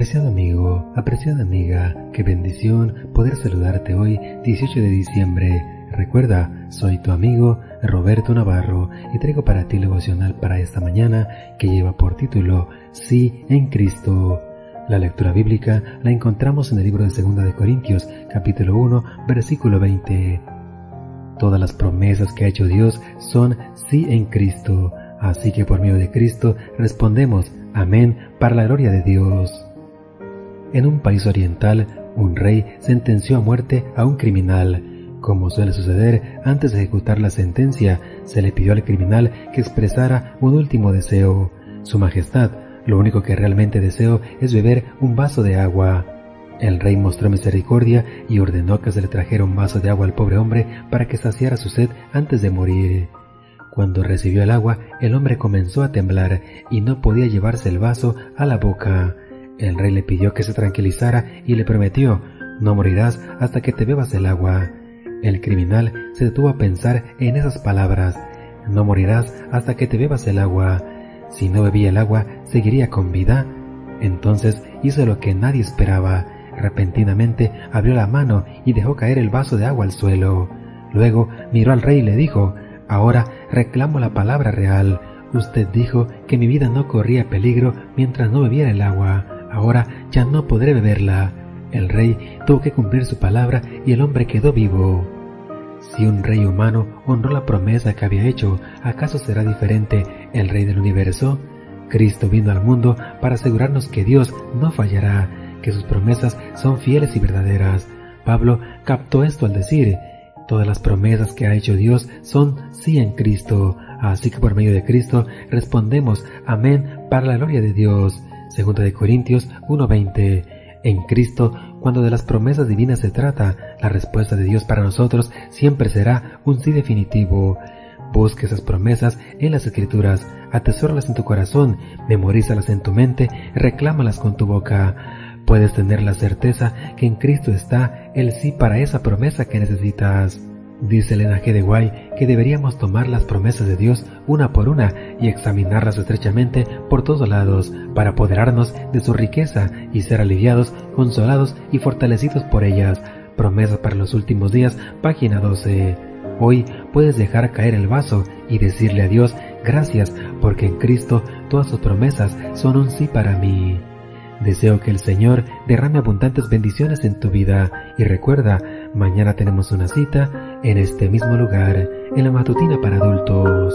Apreciado amigo, apreciada amiga, qué bendición poder saludarte hoy, 18 de diciembre. Recuerda, soy tu amigo Roberto Navarro y traigo para ti el devocional para esta mañana que lleva por título Sí en Cristo. La lectura bíblica la encontramos en el libro de Segunda de Corintios, capítulo 1, versículo 20. Todas las promesas que ha hecho Dios son sí en Cristo, así que por medio de Cristo respondemos amén para la gloria de Dios. En un país oriental, un rey sentenció a muerte a un criminal. Como suele suceder, antes de ejecutar la sentencia, se le pidió al criminal que expresara un último deseo. Su Majestad, lo único que realmente deseo es beber un vaso de agua. El rey mostró misericordia y ordenó que se le trajera un vaso de agua al pobre hombre para que saciara su sed antes de morir. Cuando recibió el agua, el hombre comenzó a temblar y no podía llevarse el vaso a la boca. El rey le pidió que se tranquilizara y le prometió, no morirás hasta que te bebas el agua. El criminal se detuvo a pensar en esas palabras, no morirás hasta que te bebas el agua. Si no bebía el agua, seguiría con vida. Entonces hizo lo que nadie esperaba. Repentinamente abrió la mano y dejó caer el vaso de agua al suelo. Luego miró al rey y le dijo, Ahora reclamo la palabra real. Usted dijo que mi vida no corría peligro mientras no bebiera el agua ahora ya no podré beberla. El rey tuvo que cumplir su palabra y el hombre quedó vivo. Si un rey humano honró la promesa que había hecho, ¿acaso será diferente el rey del universo? Cristo vino al mundo para asegurarnos que Dios no fallará, que sus promesas son fieles y verdaderas. Pablo captó esto al decir, todas las promesas que ha hecho Dios son sí en Cristo, así que por medio de Cristo respondemos amén para la gloria de Dios. Segunda de Corintios 1:20. En Cristo, cuando de las promesas divinas se trata, la respuesta de Dios para nosotros siempre será un sí definitivo. Busque esas promesas en las escrituras, atesóralas en tu corazón, memorízalas en tu mente, reclámalas con tu boca. Puedes tener la certeza que en Cristo está el sí para esa promesa que necesitas. Dice Elena G. de Guay que deberíamos tomar las promesas de Dios una por una y examinarlas estrechamente por todos lados para apoderarnos de su riqueza y ser aliviados, consolados y fortalecidos por ellas. Promesas para los últimos días, página 12. Hoy puedes dejar caer el vaso y decirle a Dios gracias porque en Cristo todas sus promesas son un sí para mí. Deseo que el Señor derrame abundantes bendiciones en tu vida y recuerda, mañana tenemos una cita en este mismo lugar, en la matutina para adultos.